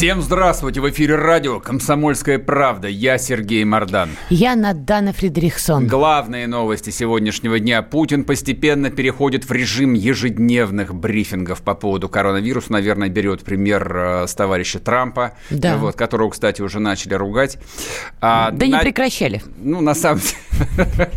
Всем здравствуйте! В эфире радио «Комсомольская правда». Я Сергей Мордан. Я Надана Фредериксон. Главные новости сегодняшнего дня. Путин постепенно переходит в режим ежедневных брифингов по поводу коронавируса. Наверное, берет пример э, с товарища Трампа, Да. вот, которого, кстати, уже начали ругать. А, Да не на- прекращали. Ну, на самом деле,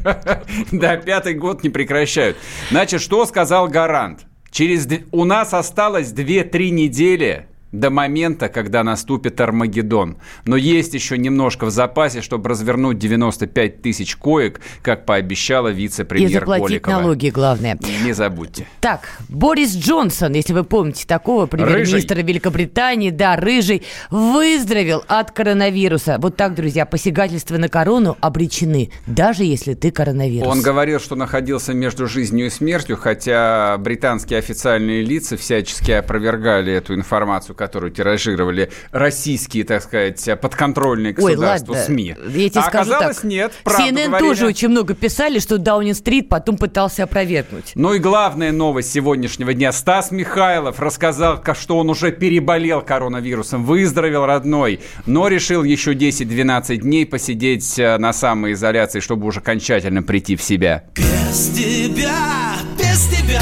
да, пятый год не прекращают. Значит, что сказал Гарант? Через у нас осталось 2-3 недели до момента, когда наступит Армагеддон. Но есть еще немножко в запасе, чтобы развернуть 95 тысяч коек, как пообещала И вице-премьер заплатить Голикова. налоги, главное. Не забудьте. Так, Борис Джонсон, если вы помните такого, премьер-министра Великобритании, да, рыжий, выздоровел от коронавируса. Вот так, друзья, посягательства на корону обречены, даже если ты коронавирус. Он говорил, что находился между жизнью и смертью, хотя британские официальные лица всячески опровергали эту информацию, которую тиражировали российские, так сказать, подконтрольные Ой, государству ладно, СМИ. я тебе а скажу оказалось, так. нет, CNN говорили. тоже очень много писали, что Даунинг-стрит потом пытался опровергнуть. Ну и главная новость сегодняшнего дня. Стас Михайлов рассказал, ка- что он уже переболел коронавирусом, выздоровел родной, но решил еще 10-12 дней посидеть э, на самоизоляции, чтобы уже окончательно прийти в себя. Без тебя, без тебя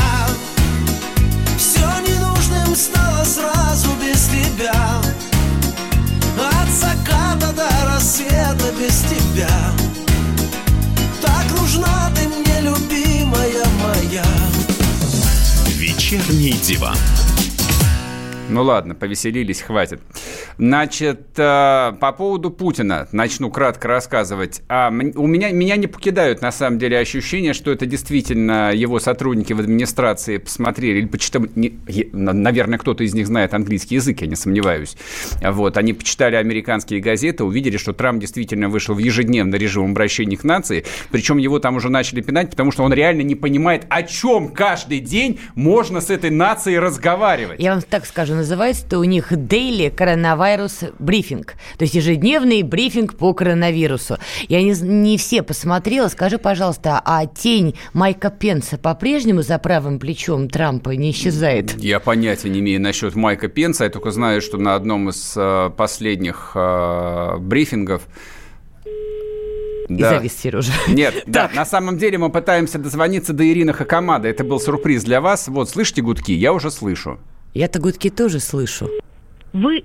«Вечерний диван». Ну ладно, повеселились, хватит. Значит, э, по поводу Путина начну кратко рассказывать. А, у меня, меня не покидают, на самом деле, ощущения, что это действительно его сотрудники в администрации посмотрели, или почитали, не- наверное, кто-то из них знает английский язык, я не сомневаюсь. Вот, они почитали американские газеты, увидели, что Трамп действительно вышел в ежедневный режим обращения к нации, причем его там уже начали пинать, потому что он реально не понимает, о чем каждый день можно с этой нацией разговаривать. Я вам так скажу, называется-то у них Daily Coronavirus Briefing. То есть ежедневный брифинг по коронавирусу. Я не, не все посмотрела. Скажи, пожалуйста, а тень Майка Пенса по-прежнему за правым плечом Трампа не исчезает? Я понятия не имею насчет Майка Пенса. Я только знаю, что на одном из э, последних э, брифингов... И завис Сережа. Нет, да, на самом деле мы пытаемся дозвониться до Ирины Хакамада. Это был сюрприз для вас. Вот, слышите гудки? Я уже слышу. Я-то гудки тоже слышу. Вы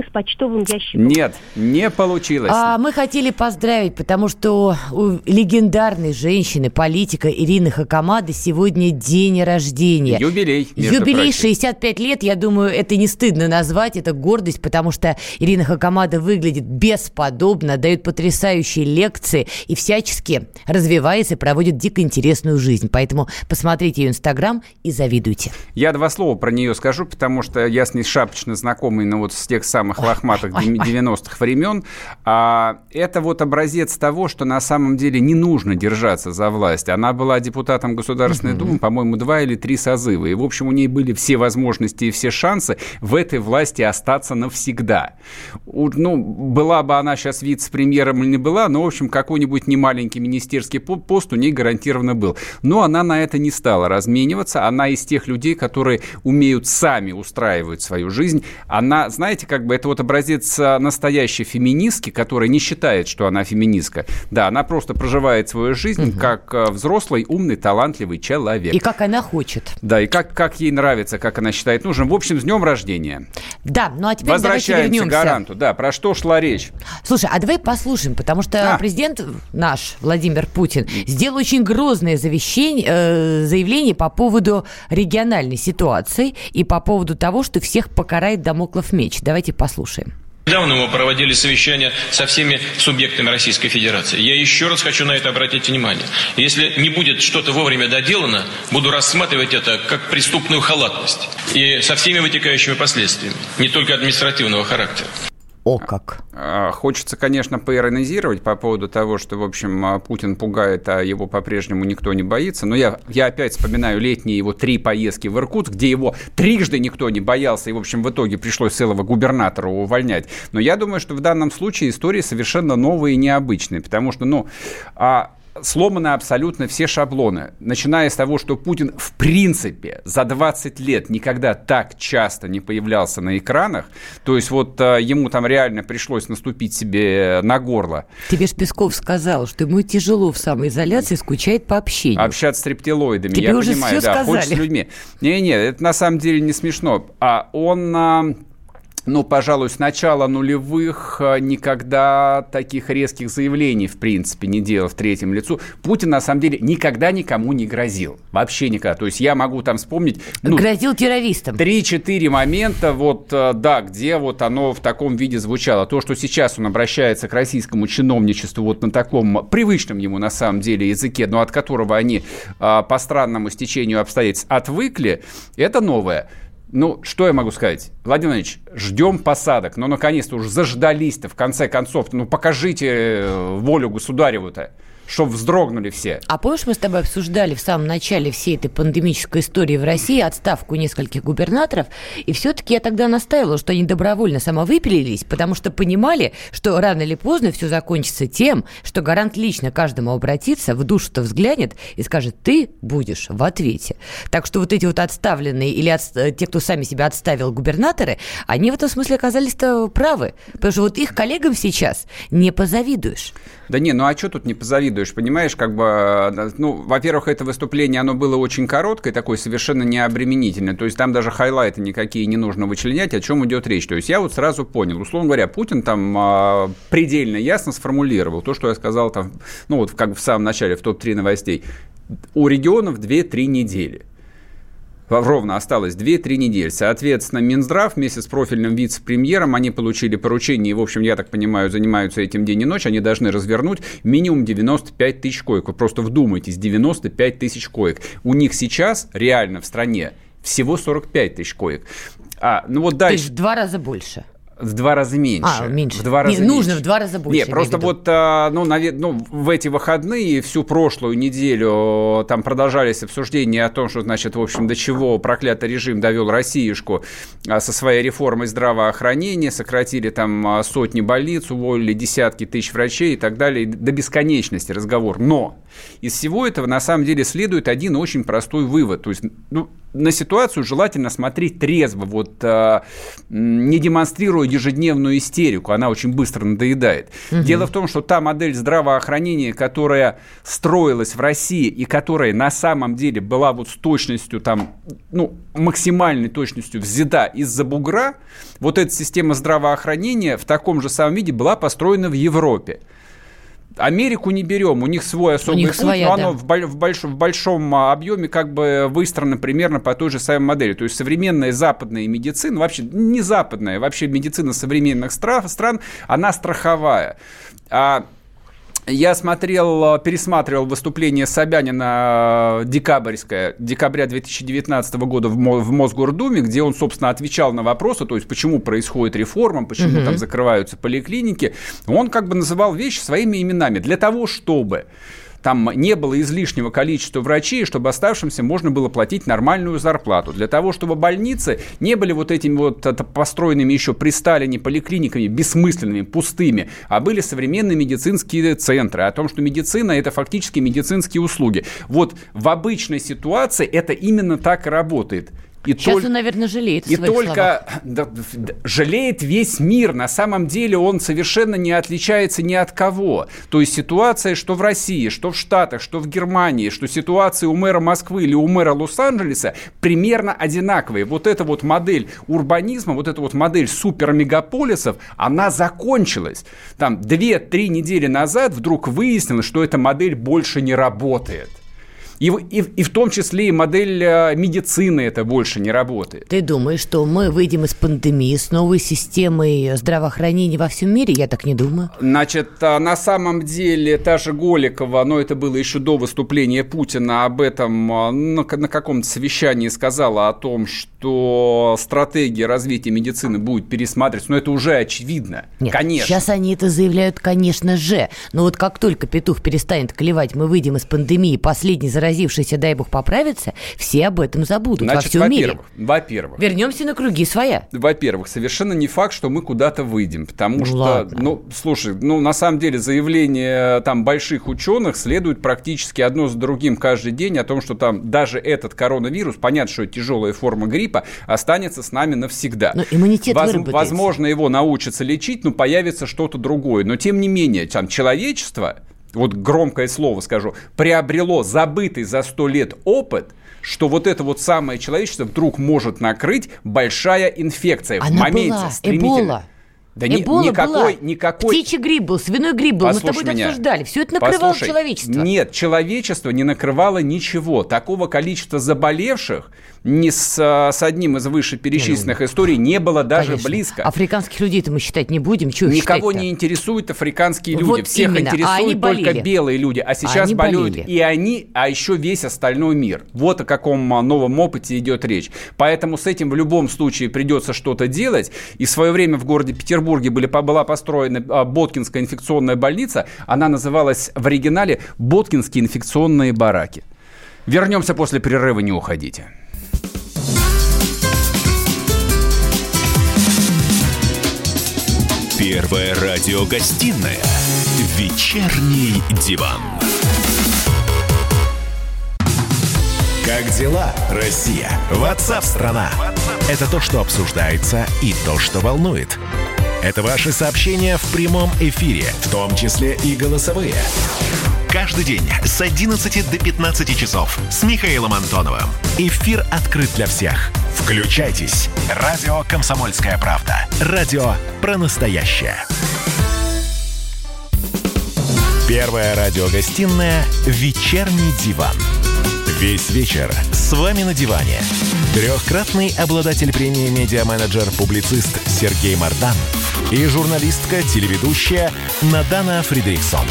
с почтовым ящиком. Нет, не получилось. А мы хотели поздравить, потому что у легендарной женщины, политика Ирины Хакамады сегодня день рождения. Юбилей, Юбилей прочим. 65 лет, я думаю, это не стыдно назвать, это гордость, потому что Ирина Хакамада выглядит бесподобно, дает потрясающие лекции и всячески развивается и проводит дико интересную жизнь. Поэтому посмотрите ее инстаграм и завидуйте. Я два слова про нее скажу, потому что я с ней шапочно знакомый, ну вот с тех самых лохматых ой, ой. 90-х времен. А, это вот образец того, что на самом деле не нужно держаться за власть. Она была депутатом Государственной Думы, по-моему, два или три созыва. И, в общем, у ней были все возможности и все шансы в этой власти остаться навсегда. Ну, была бы она сейчас вице-премьером или не была, но, в общем, какой-нибудь немаленький министерский по- пост у ней гарантированно был. Но она на это не стала размениваться. Она из тех людей, которые умеют сами устраивать свою жизнь. Она, знаете, как бы это вот образец настоящей феминистки, которая не считает, что она феминистка. Да, она просто проживает свою жизнь как а, взрослый, умный, талантливый человек. И как она хочет. Да, и как, как ей нравится, как она считает нужным. В общем, с днем рождения. Да, ну а теперь давайте Возвращаемся к вернемся. гаранту. Да, про что шла речь? Слушай, а давай послушаем, потому что А. президент наш, Владимир Путин, сделал очень грозное завещение, э, заявление по поводу региональной ситуации и по поводу того, что всех покарает Дамоклов меч. Давайте послушаем. Недавно мы проводили совещание со всеми субъектами Российской Федерации. Я еще раз хочу на это обратить внимание. Если не будет что-то вовремя доделано, буду рассматривать это как преступную халатность. И со всеми вытекающими последствиями, не только административного характера. О как! А, хочется, конечно, поиронизировать по поводу того, что, в общем, а, Путин пугает, а его по-прежнему никто не боится. Но я, я опять вспоминаю летние его три поездки в Иркутск, где его трижды никто не боялся, и, в общем, в итоге пришлось целого губернатора увольнять. Но я думаю, что в данном случае история совершенно новая и необычная, потому что, ну, а сломаны абсолютно все шаблоны, начиная с того, что Путин в принципе за 20 лет никогда так часто не появлялся на экранах, то есть вот а, ему там реально пришлось наступить себе на горло. Тебе ж Песков сказал, что ему тяжело в самоизоляции, скучает по общению. Общаться с рептилоидами, Тебе я уже понимаю, все да, сказали. хочется с людьми. Не-не, это на самом деле не смешно. А он... а, ну, пожалуй, с начала нулевых а, никогда таких резких заявлений, в принципе, не делал в третьем лицу. Путин, на самом деле, никогда никому не грозил. Вообще никогда. То есть я могу там вспомнить... Ну, Грозил террористам. Три-четыре момента, вот, э, да, где вот оно в таком виде звучало. То, что сейчас он обращается к российскому чиновничеству вот на таком привычном ему на самом деле языке, но от которого они а, по странному стечению обстоятельств отвыкли, это новое. Ну, что я могу сказать? Владимир Владимирович, ждем посадок. Ну, наконец-то уже заждались-то, в конце концов. Ну, покажите э, волю государеву-то, чтоб вздрогнули все. А помнишь, мы с тобой обсуждали в самом начале всей этой пандемической истории в России отставку нескольких губернаторов, и все-таки я тогда настаивала, что они добровольно самовыпилились, потому что понимали, что рано или поздно все закончится тем, что гарант лично каждому обратится, в душу-то взглянет и скажет, ты будешь в ответе. Так что вот эти вот отставленные или отс- э, те, кто сами себя отставил губернаторы, они в этом смысле оказались-то правы, потому что вот их коллегам сейчас не позавидуешь. Да не, ну а что тут не позавидуешь, понимаешь, как бы, э, ну, во-первых, это выступление, оно было очень короткое, такое совершенно необременительное, то есть там даже хайлайты никакие не нужно вычленять, о чем идет речь. То есть я вот сразу понял, условно говоря, Путин там а, предельно ясно сформулировал то, что я сказал там, ну вот как в самом начале, в топ-3 новостей. У регионов 2-3 недели ровно осталось 2-3 недели. Соответственно, Минздрав вместе с профильным вице-премьером, они получили поручение, и, в общем, я так понимаю, занимаются этим день и ночь, они должны развернуть минимум 95 тысяч коек. Вы просто вдумайтесь, 95 тысяч коек. У них сейчас реально в стране всего 45 тысяч коек. А, ну вот То дальше. есть в два раза больше. В два раза меньше. А, меньше. В два Не, раза нужно меньше. в два раза больше, Нет, просто виду. вот а, ну, наве- ну, в эти выходные всю прошлую неделю там продолжались обсуждения о том, что, значит, в общем, до чего проклятый режим довел Россиюшку а, со своей реформой здравоохранения, сократили там а, сотни больниц, уволили десятки тысяч врачей и так далее, до бесконечности разговор. Но из всего этого на самом деле следует один очень простой вывод. То есть, ну, на ситуацию желательно смотреть трезво, вот не демонстрируя ежедневную истерику, она очень быстро надоедает. Дело в том, что та модель здравоохранения, которая строилась в России и которая на самом деле была вот с точностью там, ну, максимальной точностью взята из-за бугра, вот эта система здравоохранения в таком же самом виде была построена в Европе. Америку не берем, у них свой особый них путь, своя, но оно да. в, в больш- в большом а, объеме как бы выстроено примерно по той же самой модели. То есть современная западная медицина, вообще не западная, вообще медицина современных стра- стран, она страховая. А я смотрел, э, пересматривал выступление Собянина э, декабрьское, декабря 2019 года в, Мо- в Мосгордуме, где он, собственно, отвечал на вопросы, то есть почему происходит реформа, почему там закрываются поликлиники. Он как бы называл вещи своими именами. Для того, чтобы там не было излишнего количества врачей, чтобы оставшимся можно было платить нормальную зарплату. Для того, чтобы больницы не были вот этими вот построенными еще при Сталине поликлиниками, бессмысленными, пустыми, а были современные медицинские центры. О том, что медицина – это фактически медицинские услуги. Вот в обычной ситуации это именно так и работает. И Сейчас только- он, наверное, жалеет и только да, жалеет весь мир. На самом деле он совершенно не отличается ни от кого. То есть ситуация, что в России, что в Штатах, что в Германии, что ситуация у мэра Москвы или у мэра Лос-Анджелеса примерно одинаковые. Вот эта вот модель урбанизма, вот эта вот модель супермегаполисов, она закончилась. Там 2-3 недели назад вдруг выяснилось, что эта модель больше не работает. И, в- и, и в том числе и модель э, медицины это больше не работает. Ты думаешь, что мы выйдем из пандемии с новой системой здравоохранения во всем мире? Я так не думаю. Значит, а, на самом деле та же Голикова, но это было еще до выступления Путина, об этом а, на, на каком-то совещании сказала о том, что что стратегия развития медицины будет пересматриваться, но это уже очевидно. Нет, конечно. Сейчас они это заявляют, конечно же. Но вот как только петух перестанет клевать, мы выйдем из пандемии, последний заразившийся, дай бог, поправится, все об этом забудут во Значит, всем мире. во-первых, во-первых, Вернемся на круги своя. во-первых, совершенно не факт, что мы куда-то выйдем, потому Ну что, ладно. ну, слушай, ну, на самом деле заявления там больших ученых следуют практически одно за другим каждый день о том, что там даже этот коронавирус, понятно, что это тяжелая форма гриппа, останется с нами навсегда. Но иммунитет Воз- выработается. Возможно, его научатся лечить, но появится что-то другое. Но, тем не менее, там, человечество, вот громкое слово скажу, приобрело забытый за сто лет опыт, что вот это вот самое человечество вдруг может накрыть большая инфекция в Она моменте. была. Эбола. Да ни- Эбола никакой, была. никакой... Птичий грипп был, свиной грипп был. Мы с тобой Послушай это меня. обсуждали. Все это накрывало Послушай, человечество. Нет, человечество не накрывало ничего. Такого количества заболевших ни с, а, с одним из вышеперечисленных историй не было даже Конечно. близко. Африканских людей-то мы считать не будем. Чего Никого не интересуют африканские люди. Вот Всех именно. А интересуют они только белые люди. А сейчас они болеют болели. и они, а еще весь остальной мир. Вот о каком а, новом опыте идет речь. Поэтому с этим в любом случае придется что-то делать. И в свое время в городе Петербурге были, была построена а, Боткинская инфекционная больница. Она называлась в оригинале Боткинские инфекционные бараки. Вернемся после перерыва, не уходите. Первая радиогостинная «Вечерний диван». Как дела, Россия? Ватсап-страна! Это то, что обсуждается и то, что волнует. Это ваши сообщения в прямом эфире, в том числе и голосовые. Каждый день с 11 до 15 часов с Михаилом Антоновым. Эфир открыт для всех. Включайтесь. Радио «Комсомольская правда». Радио про настоящее. Первая радиогостинная «Вечерний диван». Весь вечер с вами на диване. Трехкратный обладатель премии «Медиа-менеджер-публицист» Сергей Мардан и журналистка-телеведущая Надана Фридрихсон.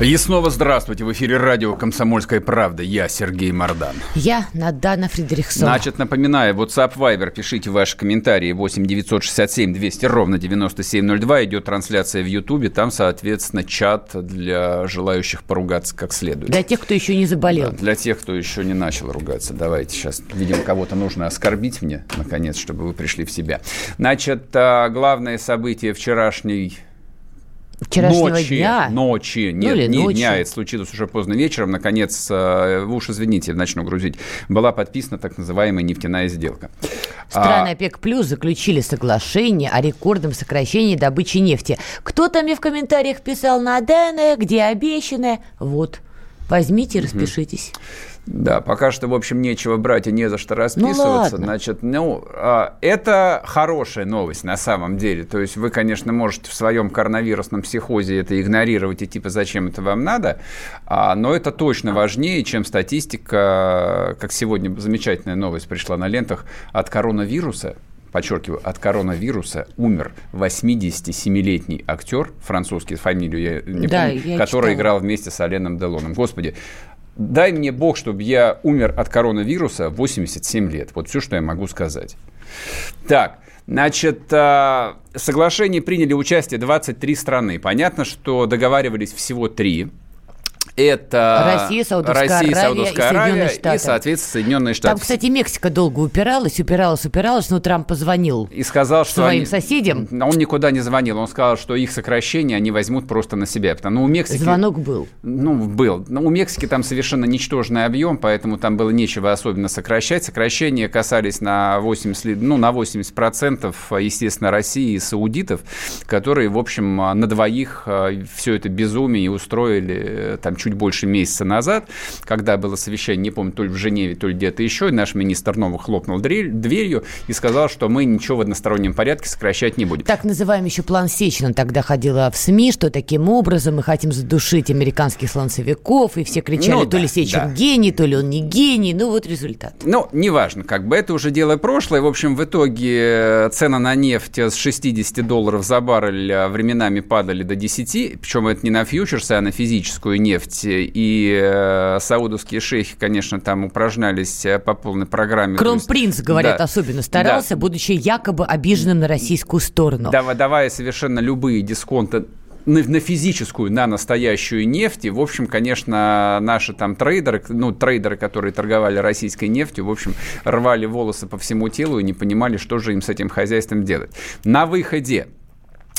И снова здравствуйте. В эфире радио «Комсомольская правда». Я Сергей Мордан. Я Надана Фридрихсон. Значит, напоминаю, WhatsApp Viber, пишите ваши комментарии 8 967 200 ровно 9702. Идет трансляция в Ютубе, там, соответственно, чат для желающих поругаться как следует. Для тех, кто еще не заболел. Да, для тех, кто еще не начал ругаться. Давайте сейчас, видимо, кого-то нужно оскорбить мне, наконец, чтобы вы пришли в себя. Значит, а, главное событие вчерашней Вчерашнего ночи, дня. ночи, Ну нет, или не ночью. дня, это случилось уже поздно вечером, наконец, э, вы уж извините, начну грузить, была подписана так называемая нефтяная сделка. Страны А, ОПЕК Плюс заключили соглашение о рекордном сокращении добычи нефти. Кто-то мне в комментариях писал «Надана, где обещанное?» Вот, возьмите и распишитесь. Да, пока что, в общем, нечего брать и не за что расписываться. ладно. Значит, ну, а, это хорошая новость на самом деле. То есть вы, конечно, можете в своем коронавирусном психозе это игнорировать и типа зачем это вам надо, а, но это точно важнее, чем статистика, как сегодня замечательная новость пришла на лентах от коронавируса. Подчеркиваю, от коронавируса умер 87-летний актер, французский, фамилию я не Да, помню, я который читала. играл вместе с Оленом Делоном. Господи, дай мне бог, чтобы я умер от коронавируса в 87 лет. Вот все, что я могу сказать. Так, значит, в соглашении приняли участие 23 страны. Понятно, что договаривались всего три. Это Россия, Саудовская Россия, Аравия и Саудовская Соединенные Аравия Штаты. и, соответственно, Соединенные Штаты. Там, кстати, Мексика долго упиралась, упиралась, упиралась, но Трамп позвонил. и сказал, что своим они- соседям? Он никуда не звонил. Он сказал, что их сокращение они возьмут просто на себя. Потому ну, у Мексики... Звонок был. Ну, был. Но у Мексики там совершенно ничтожный объем, поэтому там было нечего особенно сокращать. Сокращения касались на 80, ли- ну, на 80%, естественно, России и саудитов, которые, в общем, на двоих все это безумие и устроили э, там чуть больше месяца назад, когда было совещание, не помню, то ли в Женеве, то ли где-то еще, и наш министр Новых хлопнул дверью и сказал, что мы ничего в одностороннем порядке сокращать не будем. Так называемый еще план Сечина тогда ходила в СМИ, что таким образом мы хотим задушить американских слонцевиков, и все кричали, Ну то да, ли Сечин да. гений, то ли он не гений, ну вот результат. Ну, неважно, как бы это уже дело прошлое. В общем, в итоге э, цена на нефть с 60 долларов за баррель э, временами падали до 10, причем это не на фьючерсы, а на физическую нефть нефть и э, саудовские шейхи, конечно, там упражнялись э, по полной программе. Кронпринц, говорят, Да. особенно старался, Да. будучи якобы обиженным на российскую сторону. Дава- давая совершенно любые дисконты на, на физическую, на настоящую нефть. И, в общем, конечно, наши там трейдеры, ну, трейдеры, которые торговали российской нефтью, в общем, рвали волосы по всему телу и не понимали, что же им с этим хозяйством делать. На выходе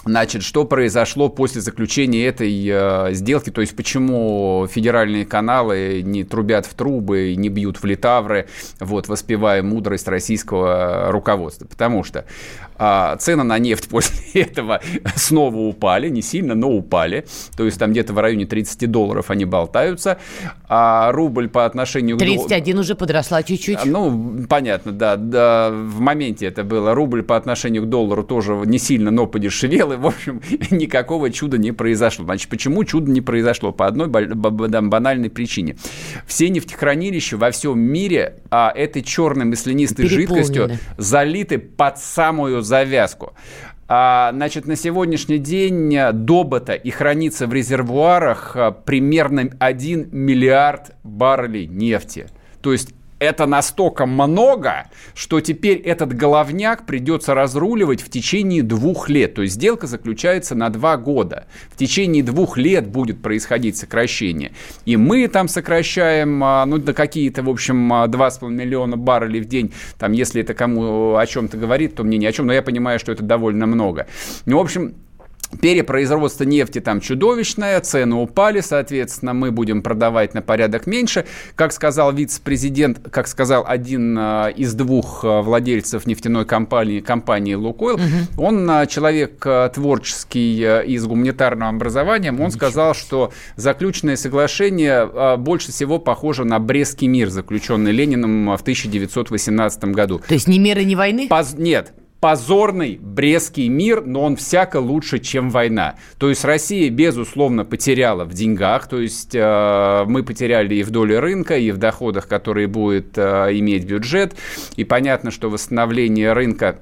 Значит, что произошло после заключения этой э, сделки? То есть, почему федеральные каналы не трубят в трубы, не бьют в литавры, вот, воспевая мудрость российского руководства? Потому что а, цены на нефть после этого снова упали, не сильно, но упали. То есть, там где-то в районе 30 долларов они болтаются. А рубль по отношению к... дол- 31 уже подросла чуть-чуть. Ну, понятно, да, да. В моменте это было. Рубль по отношению к доллару тоже не сильно, но подешевел. И, в общем, никакого чуда не произошло. Значит, почему чудо не произошло? По одной банальной причине. Все нефтехранилища во всем мире а, этой черной маслянистой жидкостью залиты под самую завязку. А, значит, на сегодняшний день добыто и хранится в резервуарах а, примерно 1 миллиард баррелей нефти. То есть это настолько много, что теперь этот головняк придется разруливать в течение двух лет. То есть сделка заключается на два года. В течение двух лет будет происходить сокращение. И мы там сокращаем, а, ну, на какие-то, в общем, а, 2,5 миллиона баррелей в день. Там, если это кому о чем-то говорит, то мне ни о чем, но я понимаю, что это довольно много. Ну, в общем, Перепроизводство нефти там чудовищное, цены упали, соответственно, мы будем продавать на порядок меньше. Как сказал вице-президент, как сказал один а, из двух а, владельцев нефтяной компании, компании «Лукойл», он а, человек творческий и с гуманитарным образованием, он сказал, что заключенное соглашение больше всего похоже на Брестский мир, заключенный Лениным в 1918 году. То есть ни меры, ни войны? Поз- Нет, позорный Брестский мир, но он всяко лучше, чем война. То есть Россия, безусловно, потеряла в деньгах, то есть э, мы потеряли и в доле рынка, и в доходах, которые будет э, иметь бюджет. И понятно, что восстановление рынка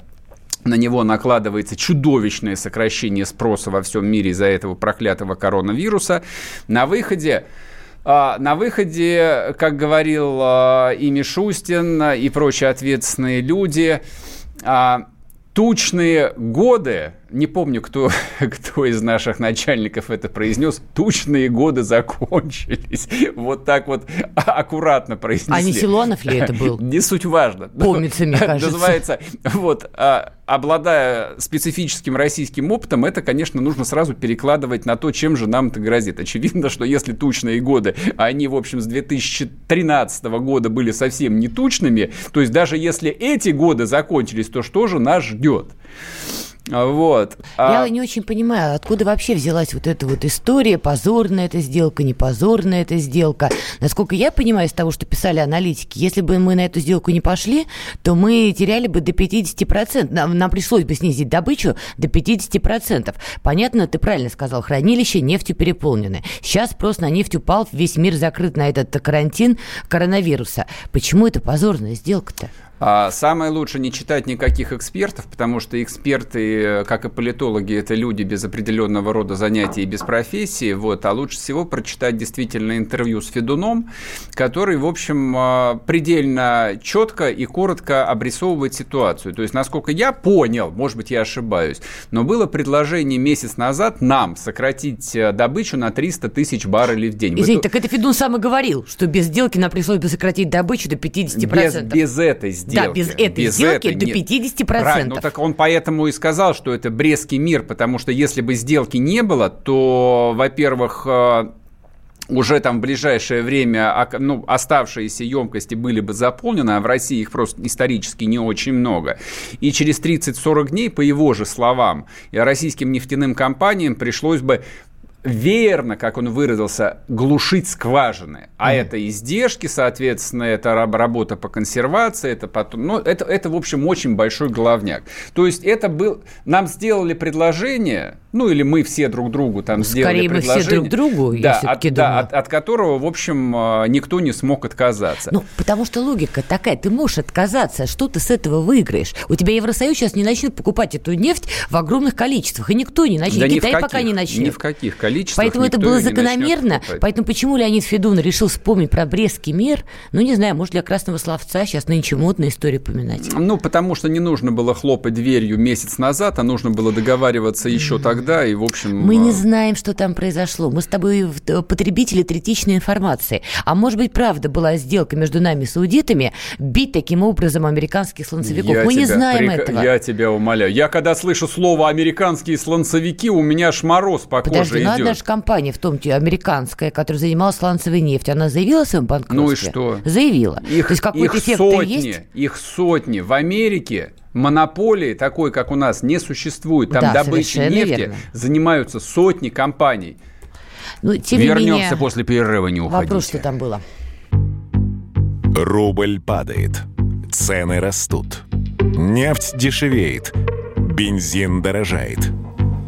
на него накладывается чудовищное сокращение спроса во всем мире из-за этого проклятого коронавируса. На выходе а, на выходе, как говорил а, и Мишустин, и прочие ответственные люди, а, тучные годы, не помню, кто, кто из наших начальников это произнес, тучные годы закончились. Вот так вот аккуратно произнесли. А не Силуанов ли это был? Не суть важно. Помнится, мне кажется. Называется, вот, а, обладая специфическим российским опытом, это, конечно, нужно сразу перекладывать на то, чем же нам это грозит. Очевидно, что если тучные годы, а они, в общем, с 2013 года были совсем не тучными, то есть даже если эти годы закончились, то что же нас ждет? А, Вот. Я А- не очень понимаю, откуда вообще взялась вот эта вот история, позорная эта сделка, не позорная эта сделка. Насколько я понимаю из того, что писали аналитики, если бы мы на эту сделку не пошли, то мы теряли бы до 50%. Нам, нам пришлось бы снизить добычу до 50%. Понятно, ты правильно сказал, хранилище нефтью переполнены. Сейчас спрос на нефть упал, весь мир закрыт на этот карантин коронавируса. Почему это позорная сделка-то? А Самое лучше не читать никаких экспертов, потому что эксперты, э, как и политологи, это люди без определенного рода занятий и без профессии. Вот. А лучше всего прочитать действительно интервью с Федуном, который, в общем, э, предельно четко и коротко обрисовывает ситуацию. То есть, насколько я понял, может быть, я ошибаюсь, но было предложение месяц назад нам сократить э, добычу на 300 тысяч баррелей в день. Извините, так это Федун сам и говорил, что без сделки нам пришлось бы сократить добычу до 50%. без, без этой сделки. Да, без этой сделки до нет. 50%. Правильно, ну так он поэтому и сказал, что это Брестский мир, потому что если бы сделки не было, то, во-первых, э, уже там в ближайшее время ну, оставшиеся емкости были бы заполнены, а в России их просто исторически не очень много. И через 30-40 дней, по его же словам, российским нефтяным компаниям пришлось бы верно, как он выразился, глушить скважины. А это издержки, соответственно, это раб- работа по консервации, это потом... Ну, это, это, в общем, очень большой головняк. То есть это был... Нам сделали предложение, ну, или мы все друг другу там сделали скорее мы все предложение. друг другу, я да, всё-таки от, да, от, от которого, в общем, э, никто не смог отказаться. Ну, потому что логика такая, ты можешь отказаться, что ты с этого выиграешь? У тебя Евросоюз сейчас не начнет покупать эту нефть в огромных количествах, и никто не начнет, Да Китай пока не начнет. Ни в каких количествах. Количествах Поэтому это было закономерно. Поэтому почему Леонид Федун решил вспомнить про Брестский мир? Ну, не знаю, может, для красного словца сейчас нынче модная история поминать. Ну, потому что не нужно было хлопать дверью месяц назад, а нужно было договариваться еще тогда, и, в общем... Мы не а, знаем, что там произошло. Мы с тобой в- потребители третичной информации. А может быть, правда была сделка между нами и саудитами бить таким образом американских слонцевиков. я Мы не знаем прик- этого. Я тебя умоляю. Я когда слышу слово «американские слонцовики», у меня аж мороз по Подожди, коже ну одна идет. же компания, в том числе американская, которая занималась сланцевой нефтью, она заявила о своем банкротстве? Ну и что? Заявила. Их, То есть какой-то их эффект сотни, есть? их сотни. В Америке монополии такой, как у нас, не существует. Там Да, добычей совершенно нефти верно. занимаются сотни компаний. Ну, тем Вернемся не менее, после перерыва, не уходите. вопрос, что там было. Рубль падает. Цены растут. Нефть дешевеет. Бензин дорожает.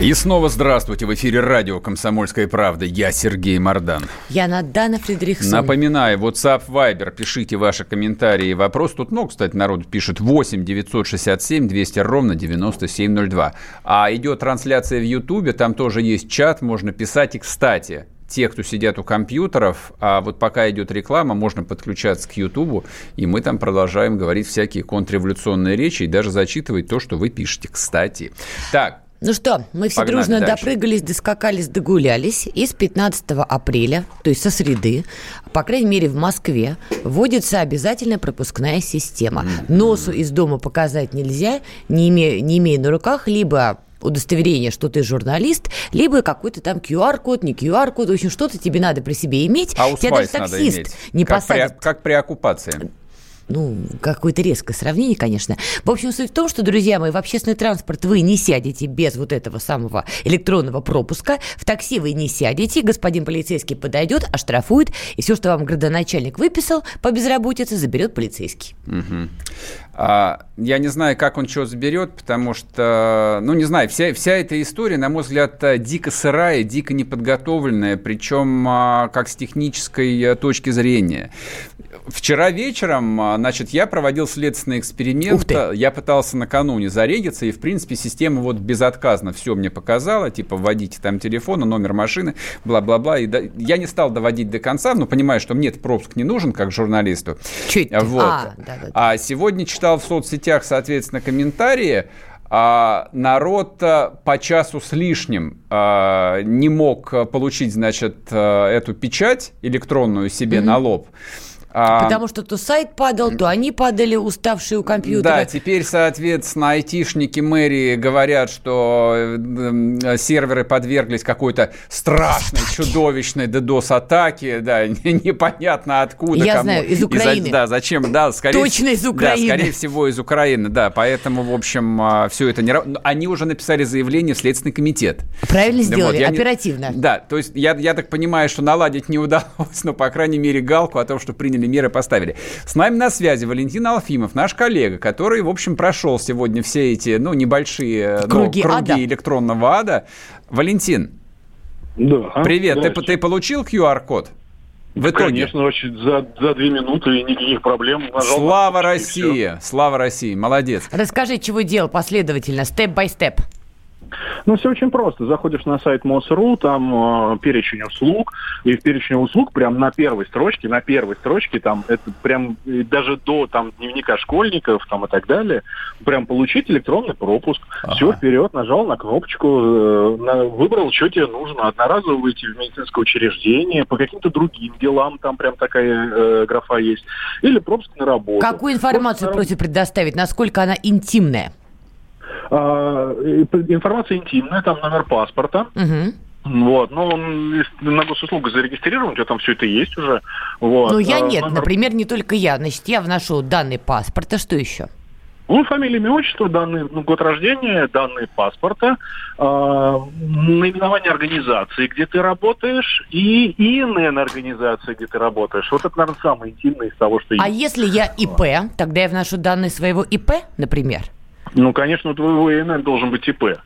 И снова здравствуйте. В эфире радио «Комсомольская правда». Я Сергей Мордан. Я Надана Фредериксон. Напоминаю, WhatsApp, Viber, пишите ваши комментарии и вопрос. Тут много, кстати, народ пишет 8 967 200 ровно 9702. А идет трансляция в Ютубе, там тоже есть чат, можно писать. И, кстати, те, кто сидят у компьютеров, а вот пока идет реклама, можно подключаться к Ютубу, и мы там продолжаем говорить всякие контрреволюционные речи и даже зачитывать то, что вы пишете, кстати. Так, Ну что, мы все Погнали дружно дальше. допрыгались, доскакались, догулялись. И с 15 апреля, то есть со среды, по крайней мере в Москве, вводится обязательная пропускная система. Носу из дома показать нельзя, не имея, не имея на руках либо удостоверение, что ты журналист, либо какой-то там QR-код, не QR-код, в общем, что-то тебе надо при себе иметь. а Тебя даже таксист иметь. не как, при, посадит как при оккупации. Ну, какое-то резкое сравнение, конечно. В общем, суть в том, что, друзья мои, в общественный транспорт вы не сядете без вот этого самого электронного пропуска, в такси вы не сядете, господин полицейский подойдет, оштрафует, и все, что вам градоначальник выписал по безработице, заберет полицейский. Мгм. А, я не знаю, как он что заберет, потому что, ну, не знаю, вся, вся эта история, на мой взгляд, э, дико сырая, дико неподготовленная, причем а, как с технической э, точки зрения. Вчера вечером, а, значит, я проводил следственный эксперимент. Ух ты. Я пытался накануне зарегиться, и, в принципе, система вот безотказно все мне показала, типа, вводите там телефон, номер машины, бла-бла-бла. И да- я не стал доводить до конца, но понимаю, что мне этот пропуск не нужен, как журналисту. Ты? Вот. А, да-да-да. А сегодня читал в соцсетях, соответственно, комментарии. а, народ а, по часу с лишним а, не мог а, получить, значит, а, эту печать электронную себе на лоб. А, Потому что то сайт падал, то они падали, уставшие у компьютера. да, теперь, соответственно, айтишники мэрии говорят, что э, э, серверы подверглись какой-то страшной, чудовищной DDoS-атаке, да, непонятно откуда. Я кому. знаю, из Украины. да, зачем, да, скорее Точно из да, Украины. скорее всего, из Украины, да, поэтому, в общем, все это не... но Они уже написали заявление в Следственный комитет. Правильно Да сделали, вот, я не- оперативно. Да, то есть я, я так понимаю, что наладить не удалось, но, по крайней мере, галку о том, что приняли меры, поставили. С нами на связи Валентин Алфимов, наш коллега, который, в общем, прошел сегодня все эти, ну, небольшие ну, Круги ада. электронного ада. Валентин, Да. привет, ты, ты получил QR-код? В итоге. Конечно, очень за, за две минуты и никаких проблем. Нажал Слава на. России! Слава России! Молодец! Расскажи, чего делал последовательно, степ-бай-степ. Ну, все очень просто. Заходишь на сайт МОСРУ, там э, перечень услуг, и в перечне услуг прям на первой строчке, на первой строчке, там это прям даже до там дневника школьников там и так далее, прям получить электронный пропуск. Ага. Все, вперед, нажал на кнопочку, э, на- выбрал, что тебе нужно. Одноразово выйти в медицинское учреждение, по каким-то другим делам, там прям такая э, графа есть. Или пропуск на работу. Какую информацию Пропуск на просят предоставить? Насколько она интимная? А, информация интимная, там номер паспорта, Мгм. Вот, но он на госуслугу зарегистрирован, у тебя там все это есть уже. Вот. Ну, я А, нет, номер- например, не только я. Значит, я вношу данные паспорта, что еще? Ну, фамилия, имя, отчество, данные, ну, год рождения, данные паспорта, а, наименование организации, где ты работаешь, и ИНН организации, где ты работаешь. Вот это, наверное, самое интимное из того, что А есть. если я ИП, тогда я вношу данные своего ИП, например? Ну, конечно, у твоего ИНН должен быть ИП.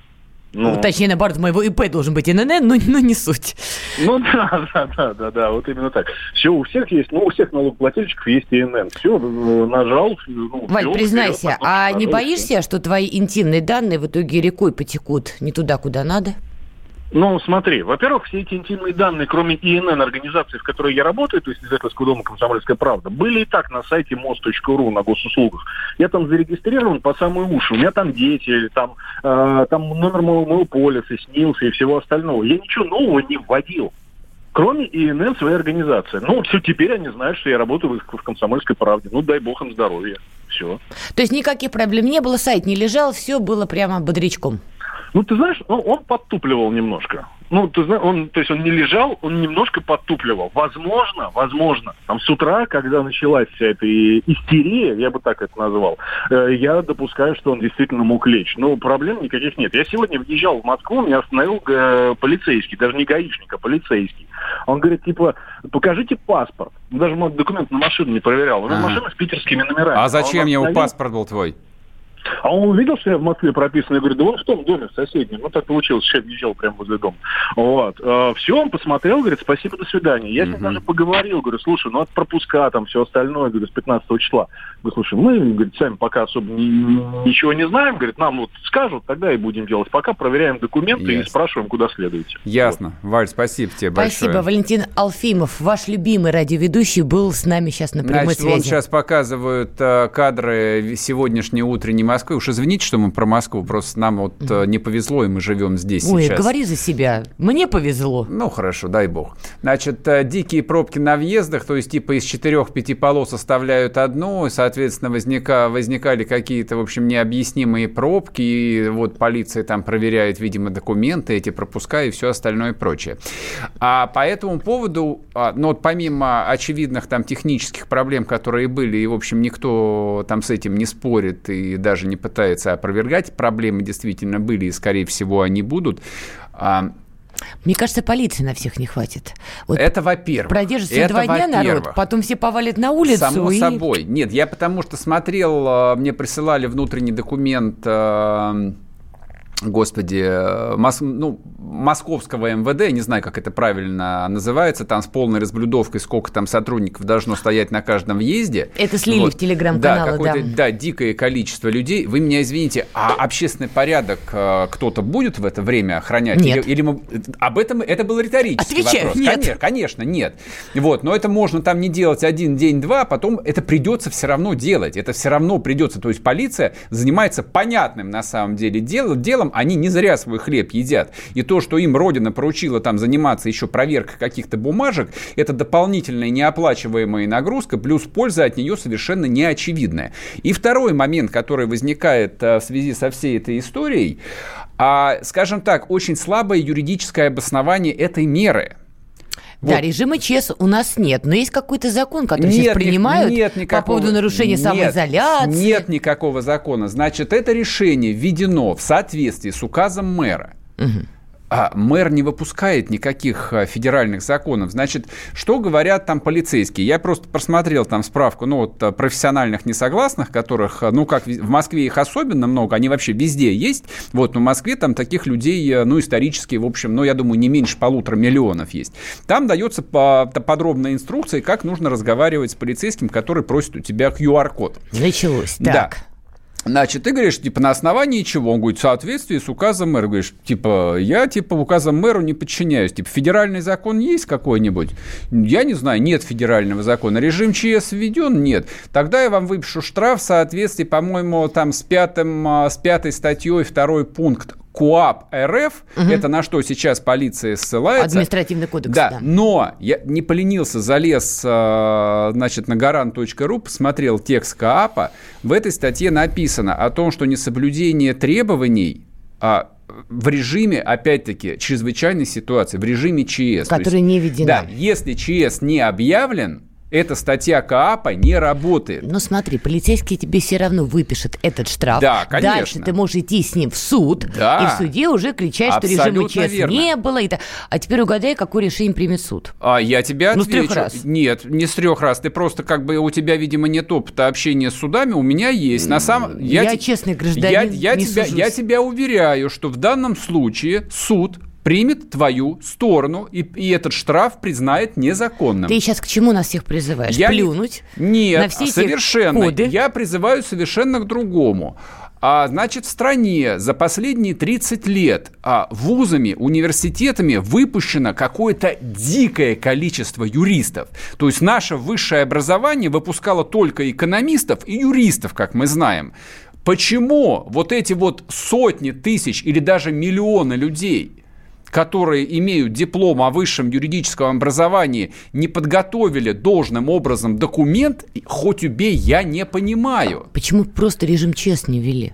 Ну, Ну, точнее, наоборот, моего ИП должен быть ИНН, но, но не суть. ну да, да, да, да, да, вот именно так. Все, у всех есть, ну, у всех налогоплательщиков есть ИНН. Все, нажал. Ну, Валь, всё, признайся, вперед, а не боишься, что твои интимные данные в итоге рекой потекут не туда, куда надо? Ну, смотри, во-первых, все эти интимные данные, кроме ИНН организации, в которой я работаю, то есть издательского дома «Комсомольская правда», были и так на сайте мост.ру на госуслугах. Я там зарегистрирован по самые уши. У меня там дети, там, э, там номер моего, моего полиса, снился и всего остального. Я ничего нового не вводил. Кроме ИНН своей организации. Ну, все, теперь они знают, что я работаю в, в «Комсомольской правде». Ну, дай бог им здоровья. Все. То есть никаких проблем не было, сайт не лежал, все было прямо бодрячком. Ну, ты знаешь, ну, он подтупливал немножко. Ну, ты знаешь, он, то есть он не лежал, он немножко подтупливал. Возможно, возможно, там с утра, когда началась вся эта истерия, я бы так это назвал, э, я допускаю, что он действительно мог лечь. Но проблем никаких нет. Я сегодня въезжал в Москву, меня остановил э, полицейский, даже не гаишник, а полицейский. Он говорит, типа, покажите паспорт. Ну, Даже мой документ на машину не проверял. У него машина с питерскими номерами. А Он зачем ему остановил- паспорт был твой? А он увидел, что я в Москве прописан, я говорю, да он в том доме, в соседнем. Ну, так получилось, что я въезжал прямо возле дома. Вот. все, он посмотрел, говорит, спасибо, до свидания. Я с ним даже поговорил, говорю, слушай, ну, это пропуска, там, все остальное, говорю, с 15 числа. Говорю, слушай, мы, говорит, сами пока особо ни- ничего не знаем, говорит, нам вот скажут, тогда и будем делать. Пока проверяем документы и Ясно. спрашиваем, куда следуете. Ясно. Валь, спасибо тебе большое. Спасибо, Валентин Алфимов, ваш любимый радиоведущий, был с нами сейчас на прямой Значит, связи. сейчас показывают э, кадры сегодняшней утренней Москвы. Уж извините, что мы про Москву, просто нам вот э, не повезло, и мы живем здесь Ой, сейчас. говори за себя. Мне повезло. Ну, хорошо, дай бог. Значит, э, дикие пробки на въездах, то есть типа из четырех-пяти полос оставляют одну, и, соответственно, возника, возникали какие-то, в общем, необъяснимые пробки, и вот полиция там проверяет, видимо, документы, эти пропуска и все остальное прочее. А по этому поводу, а, ну, вот помимо очевидных там технических проблем, которые были, и, в общем, никто там с этим не спорит и даже не пытается опровергать, проблемы действительно были, и, скорее всего, они будут. А, Мне кажется, полиции на всех не хватит. Вот это во-первых. продержится Это два дня народ, потом все повалят на улицу. Само и... собой. Нет, я потому что смотрел, э, мне присылали внутренний документ, э, господи, э, мос- ну, московского МВД, не знаю, как это правильно называется, там с полной разблюдовкой, сколько там сотрудников должно стоять на каждом въезде. Это слили в телеграм-каналы, да. какое-то, да. да, дикое количество людей. Вы меня извините, а общественный порядок э, кто-то будет в это время охранять? Нет. Или, или мы... Об этом это был риторический Отвечаю, вопрос. нет. Конечно, конечно, нет. Вот, но это можно там не делать один день, два, потом это придется все равно делать. Это все равно придется. То есть полиция занимается понятным на самом деле дел- делом. Они не зря свой хлеб едят. И то, что им Родина поручила там заниматься еще проверкой каких-то бумажек, это дополнительная неоплачиваемая нагрузка, плюс польза от нее совершенно неочевидная. И второй момент, который возникает э, в связи со всей этой историей, а, скажем так, очень слабое юридическое обоснование этой меры. Да, Вот. режима ЧС у нас нет, но есть какой-то закон, который Нет, сейчас ни- принимают нет по никакого- поводу нарушения нет, самоизоляции. Нет никакого закона. Значит, это решение введено в соответствии с указом мэра. А мэр не выпускает никаких а, федеральных законов. Значит, что говорят там полицейские? Я просто просмотрел там справку, ну, вот а, профессиональных несогласных, которых, а, ну, как в Москве их особенно много, они вообще везде есть. Вот, но в Москве там таких людей, ну, исторически, в общем, ну, я думаю, не меньше полутора миллионов есть. Там дается по- подробная инструкция, как нужно разговаривать с полицейским, который просит у тебя QR-код. Началось. Да. Значит, ты говоришь, типа, на основании чего? Он говорит, в соответствии с указом мэра. Говоришь, типа, я, типа, указом мэру не подчиняюсь. Типа, федеральный закон есть какой-нибудь? Я не знаю, нет федерального закона. Режим ЧС введен? Нет. Тогда я вам выпишу штраф в соответствии, по-моему, там, с, пятым, а, с пятой статьей, второй пункт КУАП РФ, это на что сейчас полиция ссылается. Административный кодекс, Да, да. но я не поленился, залез, э, значит, на гарант.ру, посмотрел текст КААПа. В этой статье написано о том, что несоблюдение требований а, в режиме, опять-таки, чрезвычайной ситуации, в режиме ЧС. Которая не введена. Да, если ЧС не объявлен, эта статья КАПа не работает. Ну смотри, полицейский тебе все равно выпишет этот штраф. Да, конечно. Дальше ты можешь идти с ним в суд, Да. и в суде уже кричать, что режима Абсолютно ЧС верно. не было. И так. А теперь угадай, какое решение примет суд. А я тебе Ну, с отвечу. трех раз. Нет, не с трех раз. Ты просто как бы у тебя, видимо, нет опыта общения с судами. У меня есть. На самом Я те- честный гражданин, Я, я тебя, сужусь. я тебя уверяю, что в данном случае суд примет твою сторону и, и этот штраф признает незаконным. Ты сейчас к чему нас всех призываешь? Я Плюнуть? Нет, на все совершенно. коды? Я призываю совершенно к другому. А, значит, в стране за последние 30 лет а, вузами, университетами выпущено какое-то дикое количество юристов. То есть наше высшее образование выпускало только экономистов и юристов, как мы знаем. Почему вот эти вот сотни тысяч или даже миллионы людей которые имеют диплом о высшем юридическом образовании, не подготовили должным образом документ, хоть убей, я не понимаю. Почему просто режим ЧС не ввели?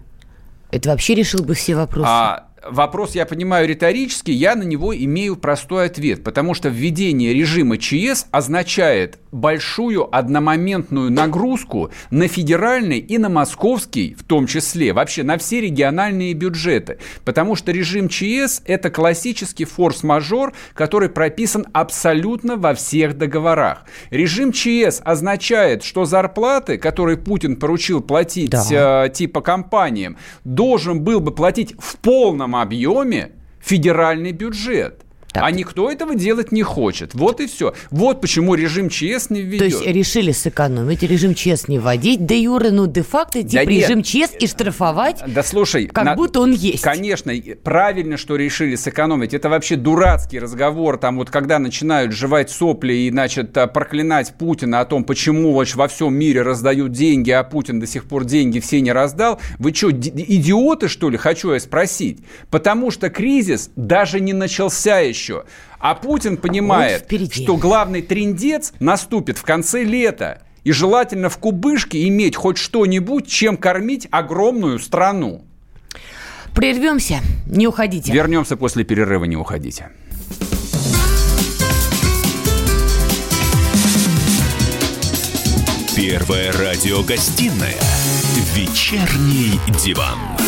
Это вообще решил бы все вопросы. А вопрос, я понимаю, риторический, я на него имею простой ответ, потому что введение режима ЧС означает большую одномоментную нагрузку на федеральный и на московский, в том числе, вообще на все региональные бюджеты, потому что режим ЧС – это классический форс-мажор, который прописан абсолютно во всех договорах. Режим ЧС означает, что зарплаты, которые Путин поручил платить Да. э, типа компаниям, должен был бы платить в полном объеме федеральный бюджет. Так. А никто этого делать не хочет. Вот и все. Вот почему режим ЧС не введет. То есть решили сэкономить, режим ЧС не вводить, де юре, ну де-факто, типа нет. режим ЧС и штрафовать, Да слушай, как на- будто он есть. Конечно, правильно, что решили сэкономить. Это вообще дурацкий разговор, там вот когда начинают жевать сопли и, значит, а, проклинать Путина о том, почему вообще во всем мире раздают деньги, а Путин до сих пор деньги все не раздал. Вы что, ди- идиоты, что ли, хочу я спросить? Потому что кризис даже не начался еще. А Путин понимает, что главный трендец наступит в конце лета. И желательно в кубышке иметь хоть что-нибудь, чем кормить огромную страну. Прервемся, не уходите. Вернемся после перерыва, не уходите. Первая радиогостинная «Вечерний диван».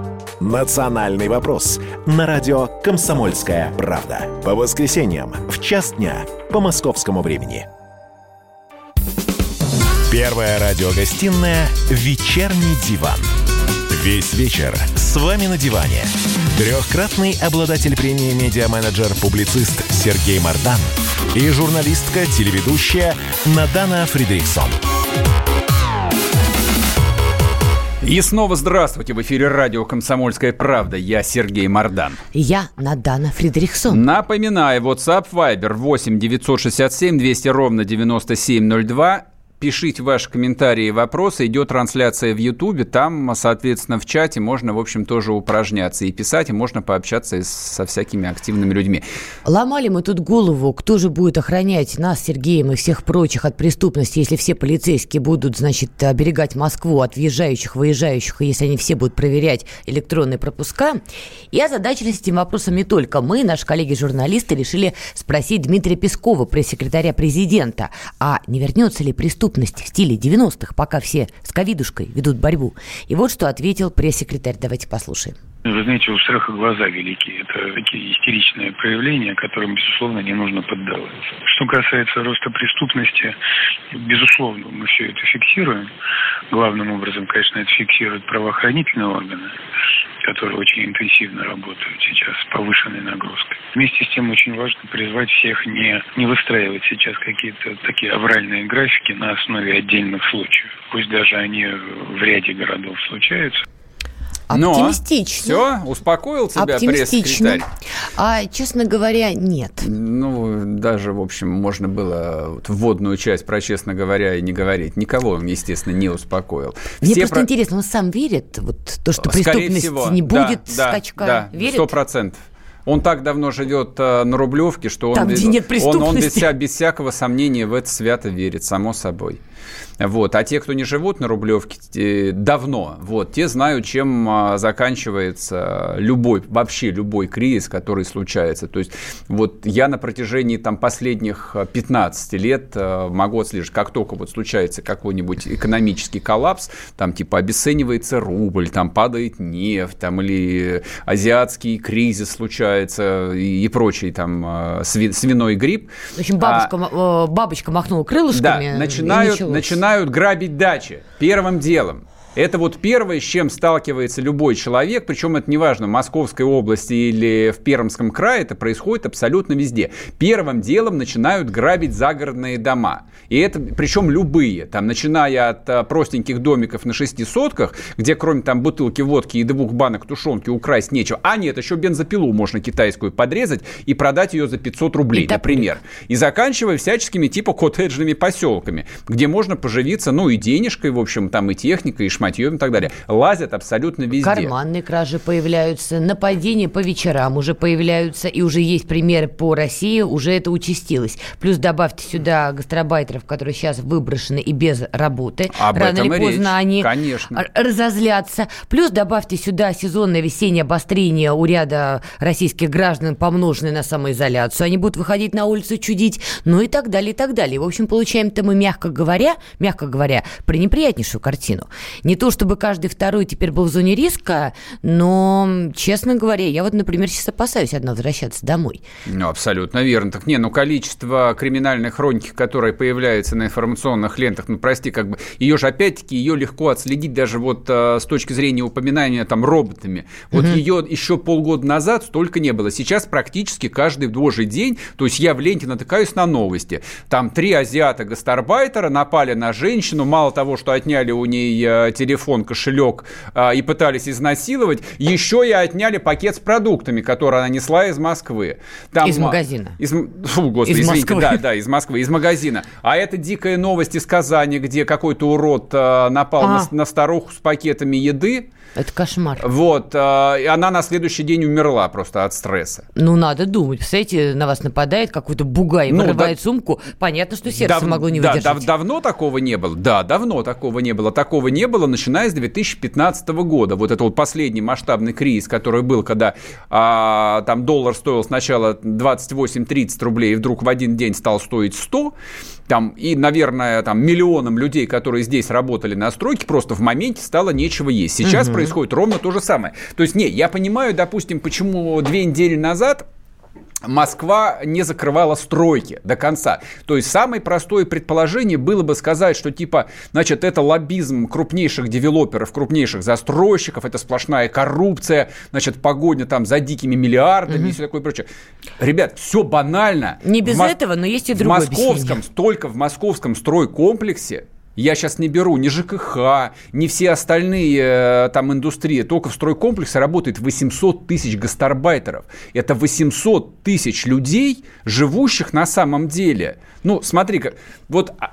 «Национальный вопрос» на радио «Комсомольская правда». По воскресеньям в час дня по московскому времени. Первая радиогостинная «Вечерний диван». Весь вечер с вами на диване. Трехкратный обладатель премии «Медиа-менеджер-публицист» Сергей Мардан и журналистка-телеведущая Надана Фридриксон. И снова здравствуйте. В эфире радио «Комсомольская правда». Я Сергей Мордан. Я Надана Фридрихсон. Напоминаю, WhatsApp Viber 8 967 200 ровно 9702. Пишите ваши комментарии и вопросы. Идет трансляция в Ютубе. Там, соответственно, в чате можно, в общем, тоже упражняться и писать, и можно пообщаться и со всякими активными людьми. Ломали мы тут голову, кто же будет охранять нас, Сергеем и всех прочих от преступности, если все полицейские будут, значит, оберегать Москву от въезжающих, выезжающих, и если они все будут проверять электронные пропуска. И озадачились этим вопросом не только мы, наши коллеги-журналисты, решили спросить Дмитрия Пескова, пресс-секретаря президента, а не вернется ли преступность в стиле 90-х, пока все с ковидушкой ведут борьбу. И вот что ответил пресс-секретарь. Давайте послушаем. Вы знаете, у страха глаза велики. Это такие истеричные проявления, которым, безусловно, не нужно поддаваться. Что касается роста преступности, безусловно, мы все это фиксируем. Главным образом, конечно, это фиксируют правоохранительные органы, которые очень интенсивно работают сейчас с повышенной нагрузкой. Вместе с тем очень важно призвать всех не, не выстраивать сейчас какие-то такие авральные графики на основе отдельных случаев. Пусть даже они в ряде городов случаются. Но Оптимистично. Все, успокоил тебя пресс-секретарь? А, честно говоря, нет. Ну, даже, в общем, можно было вот вводную часть про, честно говоря, и не говорить. Никого он, естественно, не успокоил. Мне Все просто про- интересно, он сам верит вот то, что Скорее преступности всего, не будет да, скачка? Да, верит? сто процентов. Он так давно живет э, на Рублевке, что он, Там, без- где нет он, он без, вся- без всякого сомнения в это свято верит, само собой. Вот. А те, кто не живут на Рублевке давно, вот, те знают, чем а, заканчивается любой, вообще любой кризис, который случается. То есть вот я на протяжении там, последних а, 15 лет а, могу отслеживать, как только вот случается какой-нибудь экономический коллапс, там типа обесценивается рубль, там падает нефть, там или азиатский кризис случается и, и прочий там а, сви- свиной грипп. В общем, А, бабушка, э, бабочка махнула крылышками. да, начинают. Начинают грабить дачи первым делом. Это вот первое, с чем сталкивается любой человек, причем это неважно, в Московской области или в Пермском крае, это происходит абсолютно везде. Первым делом начинают грабить загородные дома. И это, причем любые, там, начиная от а, простеньких домиков на шести сотках, где кроме там бутылки водки и двух банок тушенки украсть нечего. А нет, еще бензопилу можно китайскую подрезать и продать ее за 500 рублей, И топорик. например. И заканчивая всяческими типа коттеджными поселками, где можно поживиться, ну, и денежкой, в общем, там и техникой, и шматьем и так далее. Лазят абсолютно везде. Карманные кражи появляются, нападения по вечерам уже появляются, и уже есть примеры по России, уже это участилось. Плюс добавьте сюда гастробайтеров, которые сейчас выброшены и без работы. Об Рано этом или поздно речь, они конечно. разозлятся. Плюс добавьте сюда сезонное весеннее обострение у ряда российских граждан, помноженное на самоизоляцию. Они будут выходить на улицу чудить, ну и так далее, и так далее. В общем, получаем-то мы, мягко говоря, мягко говоря, пренеприятнейшую картину. Не то, чтобы каждый второй теперь был в зоне риска, но, честно говоря, я вот, например, сейчас опасаюсь одна возвращаться домой. Ну, абсолютно верно. Так не, ну, количество криминальной хроники, которая появляется на информационных лентах, ну, прости, как бы, ее же, опять-таки, ее легко отследить даже вот э, с точки зрения упоминания там роботами. Вот ее еще полгода назад столько не было. Сейчас практически каждый божий день, то есть я в ленте натыкаюсь на новости. Там три азиата-гастарбайтера напали на женщину, мало того, что отняли у ней э, телефон, кошелек э, и пытались изнасиловать, еще и отняли пакет с продуктами, который она несла из Москвы. Там, Из а, магазина. Из, фу, господи, Из извините, Москвы. да, да, из Москвы, из магазина. А это дикая новость из Казани, где какой-то урод э, напал на, А. с- на старуху с пакетами еды. Это кошмар. Вот, э, и она на следующий день умерла просто от стресса. Ну, надо думать. Представляете, на вас нападает какой-то бугай, Ну, вырывает да- сумку. Понятно, что сердце Дав- могло не да, выдержать. дав- давно такого не было? Да, давно такого не было. Такого не было, начиная с 2015 года. Вот это вот последний масштабный кризис, который был, когда а, там доллар стоил сначала 28-30 рублей, и вдруг в один день стал стоить 100. Там, и, наверное, там, миллионам людей, которые здесь работали на стройке, просто в моменте стало нечего есть. Сейчас происходит ровно то же самое. То есть, не, я понимаю, допустим, почему две недели назад Москва не закрывала стройки до конца. То есть самое простое предположение было бы сказать, что типа, значит, это лоббизм крупнейших девелоперов, крупнейших застройщиков, это сплошная коррупция, значит, погоня там за дикими миллиардами и все такое прочее. Ребят, все банально. Не без В этого, но есть и в другое московском, объяснение. только в московском стройкомплексе я сейчас не беру ни ЖКХ, ни все остальные э, там индустрии. Только в стройкомплексе работает 800 тысяч гастарбайтеров. Это 800 тысяч людей, живущих на самом деле. Ну, смотри-ка, вот а,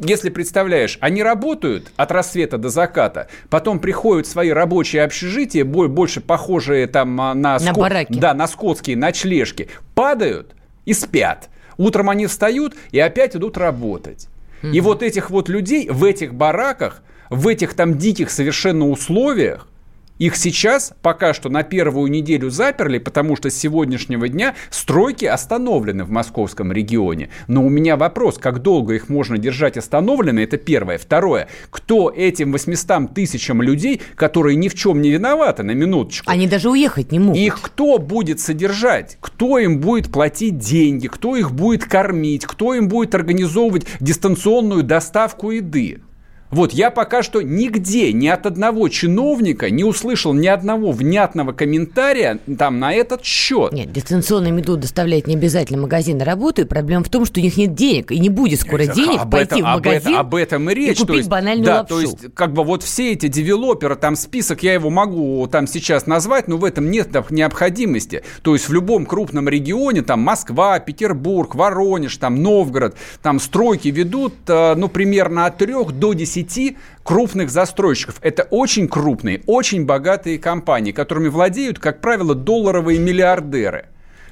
если представляешь, они работают от рассвета до заката, потом приходят в свои рабочие общежития, бо- больше похожие там а, на, На бараки. да, на скотские ночлежки, падают и спят. Утром они встают и опять идут работать. И вот этих вот людей в этих бараках, в этих там диких совершенно условиях, их сейчас пока что на первую неделю заперли, потому что с сегодняшнего дня стройки остановлены в московском регионе. Но у меня вопрос, как долго их можно держать остановлены, это первое. Второе, кто этим 800 тысячам людей, которые ни в чем не виноваты, на минуточку, Они даже уехать не могут. их кто будет содержать? Кто им будет платить деньги? Кто их будет кормить? Кто им будет организовывать дистанционную доставку еды? Вот я пока что нигде, ни от одного чиновника не услышал ни одного внятного комментария там на этот счет. Нет, дистанционную меду доставлять не обязательно магазины работают. Проблема в том, что у них нет денег, и не будет скоро денег об пойти этом, в магазин об, об этом и речь. и купить то есть, банальную да, лапшу. то есть, как бы вот все эти девелоперы, там список, я его могу там сейчас назвать, но в этом нет необходимости. То есть в любом крупном регионе, там Москва, Петербург, Воронеж, там Новгород, там стройки ведут, э, ну, примерно от 3 до 10 крупных застройщиков. Это очень крупные, очень богатые компании, которыми владеют, как правило, долларовые миллиардеры.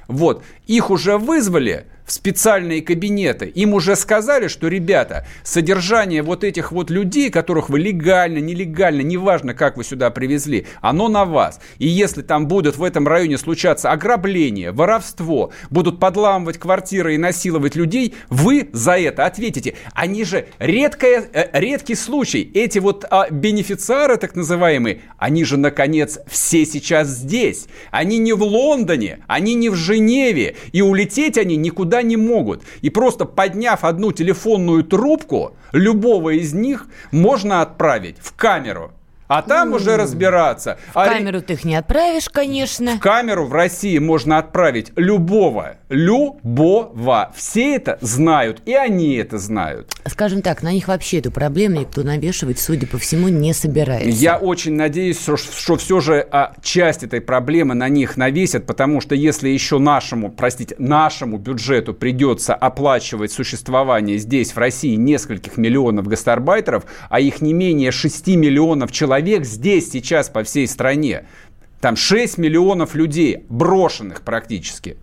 Вот, их уже вызвали в специальные кабинеты. Им уже сказали, что, ребята, содержание вот этих вот людей, которых вы легально, нелегально, неважно, как вы сюда привезли, оно на вас. И если там будут в этом районе случаться ограбление, воровство, будут подламывать квартиры и насиловать людей, вы за это ответите. Они же редкая, э, редкий случай. Эти вот а, бенефициары, так называемые, они же, наконец, все сейчас здесь. Они не в Лондоне, они не в Женеве. И улететь они никуда не могут. И просто подняв одну телефонную трубку, любого из них можно отправить в камеру. А там Ну, уже разбираться. В А камеру ты их не отправишь, конечно. в камеру в России можно отправить любого. Любого. Все это знают, и они это знают. Скажем так, на них вообще эту проблему никто навешивать, судя по всему, не собирается. Я очень надеюсь, что, что все же а, часть этой проблемы на них навесят, потому что если еще нашему, простите, нашему бюджету придется оплачивать существование здесь, в России, нескольких миллионов гастарбайтеров, а их не менее 6 миллионов человек здесь сейчас по всей стране, там 6 миллионов людей, брошенных практически.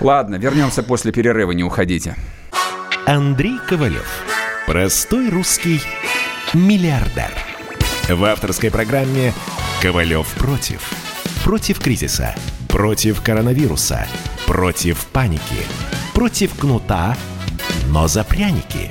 Ладно, вернемся после перерыва, не уходите. Андрей Ковалев. Простой русский миллиардер. В авторской программе «Ковалев против». Против кризиса, против коронавируса, против паники, против кнута, но за пряники.